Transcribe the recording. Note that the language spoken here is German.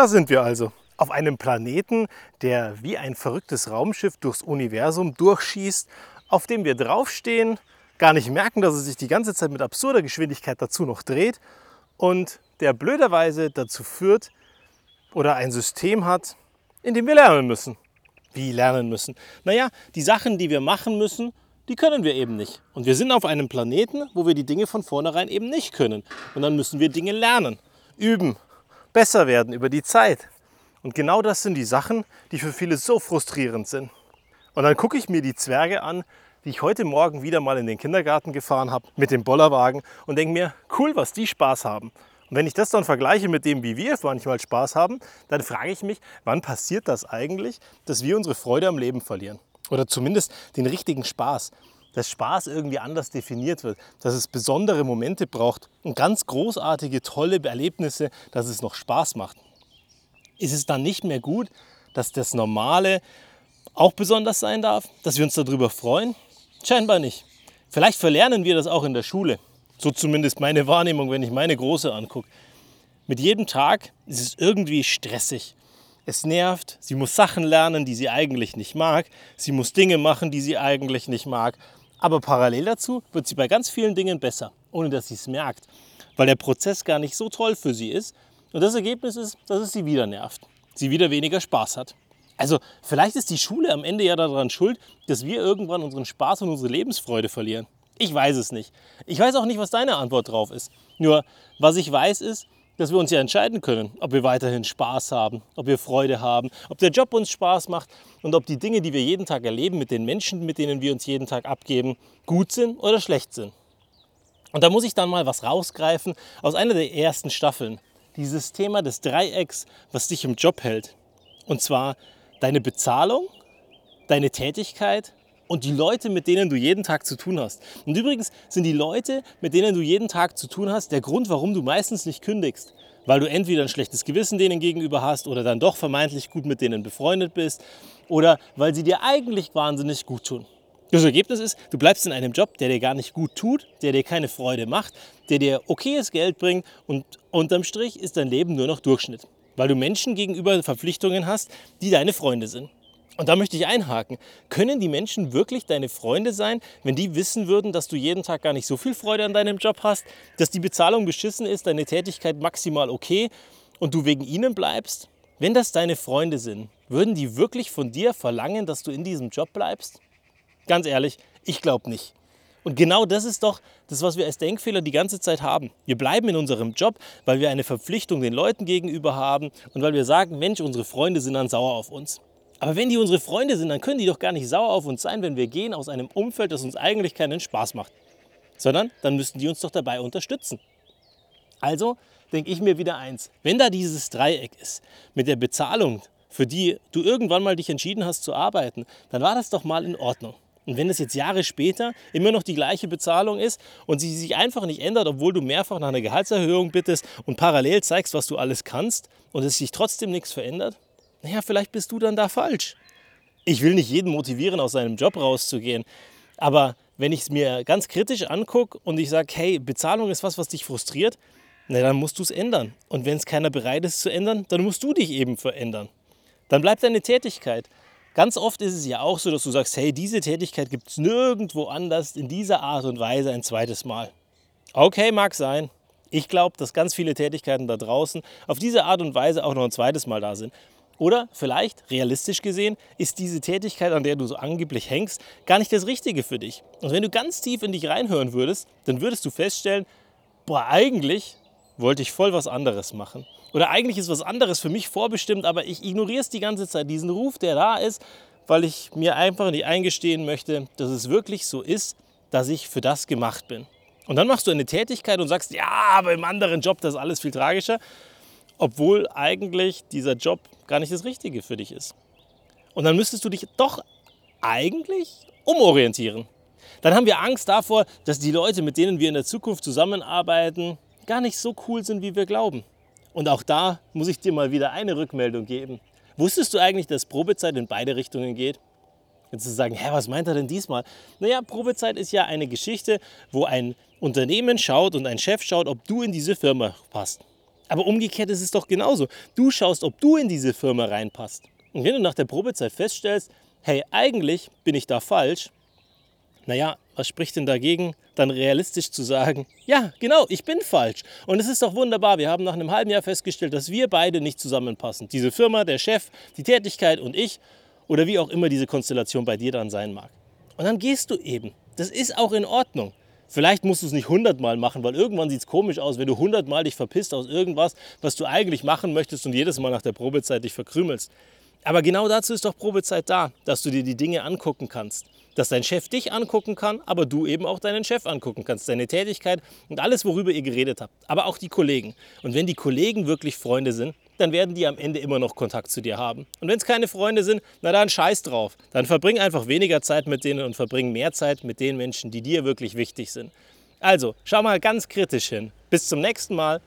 Da sind wir also. Auf einem Planeten, der wie ein verrücktes Raumschiff durchs Universum durchschießt, auf dem wir draufstehen, gar nicht merken, dass es sich die ganze Zeit mit absurder Geschwindigkeit dazu noch dreht und der blöderweise dazu führt oder ein System hat, in dem wir lernen müssen. Wie lernen müssen? Naja, die Sachen, die wir machen müssen, die können wir eben nicht. Und wir sind auf einem Planeten, wo wir die Dinge von vornherein eben nicht können. Und dann müssen wir Dinge lernen, üben, besser werden über die Zeit. Und genau das sind die Sachen, die für viele so frustrierend sind. Und dann gucke ich mir die Zwerge an, die ich heute Morgen wieder mal in den Kindergarten gefahren habe mit dem Bollerwagen und denke mir, cool, was die Spaß haben. Und wenn ich das dann vergleiche mit dem, wie wir manchmal Spaß haben, dann frage ich mich, wann passiert das eigentlich, dass wir unsere Freude am Leben verlieren? Oder zumindest den richtigen Spaß. Dass Spaß irgendwie anders definiert wird, dass es besondere Momente braucht und ganz großartige, tolle Erlebnisse, dass es noch Spaß macht. Ist es dann nicht mehr gut, dass das Normale auch besonders sein darf, dass wir uns darüber freuen? Scheinbar nicht. Vielleicht verlernen wir das auch in der Schule. So zumindest meine Wahrnehmung, wenn ich meine Große angucke. Mit jedem Tag ist es irgendwie stressig. Es nervt, sie muss Sachen lernen, die sie eigentlich nicht mag. Sie muss Dinge machen, die sie eigentlich nicht mag. Aber parallel dazu wird sie bei ganz vielen Dingen besser, ohne dass sie es merkt. Weil der Prozess gar nicht so toll für sie ist. Und das Ergebnis ist, dass es sie wieder nervt. Sie wieder weniger Spaß hat. Also vielleicht ist die Schule am Ende ja daran schuld, dass wir irgendwann unseren Spaß und unsere Lebensfreude verlieren. Ich weiß es nicht. Ich weiß auch nicht, was deine Antwort drauf ist. Nur, was ich weiß, ist, dass wir uns ja entscheiden können, ob wir weiterhin Spaß haben, ob wir Freude haben, ob der Job uns Spaß macht und ob die Dinge, die wir jeden Tag erleben, mit den Menschen, mit denen wir uns jeden Tag abgeben, gut sind oder schlecht sind. Und da muss ich dann mal was rausgreifen aus einer der ersten Staffeln. Dieses Thema des Dreiecks, was dich im Job hält. Und zwar deine Bezahlung, deine Tätigkeit und die Leute, mit denen du jeden Tag zu tun hast. Und übrigens sind die Leute, mit denen du jeden Tag zu tun hast, der Grund, warum du meistens nicht kündigst. Weil du entweder ein schlechtes Gewissen denen gegenüber hast oder dann doch vermeintlich gut mit denen befreundet bist oder weil sie dir eigentlich wahnsinnig gut tun. Das Ergebnis ist, du bleibst in einem Job, der dir gar nicht gut tut, der dir keine Freude macht, der dir okayes Geld bringt und unterm Strich ist dein Leben nur noch Durchschnitt, weil du Menschen gegenüber Verpflichtungen hast, die deine Freunde sind. Und da möchte ich einhaken. Können die Menschen wirklich deine Freunde sein, wenn die wissen würden, dass du jeden Tag gar nicht so viel Freude an deinem Job hast, dass die Bezahlung beschissen ist, deine Tätigkeit maximal okay und du wegen ihnen bleibst? Wenn das deine Freunde sind, würden die wirklich von dir verlangen, dass du in diesem Job bleibst? Ganz ehrlich, ich glaube nicht. Und genau das ist doch das, was wir als Denkfehler die ganze Zeit haben. Wir bleiben in unserem Job, weil wir eine Verpflichtung den Leuten gegenüber haben und weil wir sagen, Mensch, unsere Freunde sind dann sauer auf uns. Aber wenn die unsere Freunde sind, dann können die doch gar nicht sauer auf uns sein, wenn wir gehen aus einem Umfeld, das uns eigentlich keinen Spaß macht. Sondern dann müssten die uns doch dabei unterstützen. Also denke ich mir wieder eins, wenn da dieses Dreieck ist mit der Bezahlung, für die du irgendwann mal dich entschieden hast zu arbeiten, dann war das doch mal in Ordnung. Und wenn es jetzt Jahre später immer noch die gleiche Bezahlung ist und sie sich einfach nicht ändert, obwohl du mehrfach nach einer Gehaltserhöhung bittest und parallel zeigst, was du alles kannst und es sich trotzdem nichts verändert, naja, vielleicht bist du dann da falsch. Ich will nicht jeden motivieren, aus seinem Job rauszugehen. Aber wenn ich es mir ganz kritisch angucke und ich sage, hey, Bezahlung ist was, was dich frustriert, na, dann musst du es ändern. Und wenn es keiner bereit ist zu ändern, dann musst du dich eben verändern. Dann bleibt deine Tätigkeit. Ganz oft ist es ja auch so, dass du sagst, hey, diese Tätigkeit gibt es nirgendwo anders in dieser Art und Weise ein zweites Mal. Okay, mag sein. Ich glaube, dass ganz viele Tätigkeiten da draußen auf diese Art und Weise auch noch ein zweites Mal da sind. Oder vielleicht, realistisch gesehen, ist diese Tätigkeit, an der du so angeblich hängst, gar nicht das Richtige für dich. Und wenn du ganz tief in dich reinhören würdest, dann würdest du feststellen, boah, eigentlich wollte ich voll was anderes machen. Oder eigentlich ist was anderes für mich vorbestimmt, aber ich ignoriere es die ganze Zeit, diesen Ruf, der da ist, weil ich mir einfach nicht eingestehen möchte, dass es wirklich so ist, dass ich für das gemacht bin. Und dann machst du eine Tätigkeit und sagst, ja, aber im anderen Job, das ist alles viel tragischer obwohl eigentlich dieser Job gar nicht das Richtige für dich ist. Und dann müsstest du dich doch eigentlich umorientieren. Dann haben wir Angst davor, dass die Leute, mit denen wir in der Zukunft zusammenarbeiten, gar nicht so cool sind, wie wir glauben. Und auch da muss ich dir mal wieder eine Rückmeldung geben. Wusstest du eigentlich, dass Probezeit in beide Richtungen geht? Jetzt zu sagen, hä, was meint er denn diesmal? Naja, Probezeit ist ja eine Geschichte, wo ein Unternehmen schaut und ein Chef schaut, ob du in diese Firma passt. Aber umgekehrt ist es doch genauso. Du schaust, ob du in diese Firma reinpasst. Und wenn du nach der Probezeit feststellst, hey, eigentlich bin ich da falsch, naja, was spricht denn dagegen, dann realistisch zu sagen, ja, genau, ich bin falsch. Und es ist doch wunderbar, wir haben nach einem halben Jahr festgestellt, dass wir beide nicht zusammenpassen. Diese Firma, der Chef, die Tätigkeit und ich oder wie auch immer diese Konstellation bei dir dann sein mag. Und dann gehst du eben. Das ist auch in Ordnung. Vielleicht musst du es nicht hundertmal machen, weil irgendwann sieht es komisch aus, wenn du hundertmal dich verpisst aus irgendwas, was du eigentlich machen möchtest und jedes Mal nach der Probezeit dich verkrümelst. Aber genau dazu ist doch Probezeit da, dass du dir die Dinge angucken kannst. Dass dein Chef dich angucken kann, aber du eben auch deinen Chef angucken kannst, deine Tätigkeit und alles, worüber ihr geredet habt. Aber auch die Kollegen. Und wenn die Kollegen wirklich Freunde sind, dann werden die am Ende immer noch Kontakt zu dir haben. Und wenn es keine Freunde sind, na dann scheiß drauf. Dann verbring einfach weniger Zeit mit denen und verbring mehr Zeit mit den Menschen, die dir wirklich wichtig sind. Also, schau mal ganz kritisch hin. Bis zum nächsten Mal.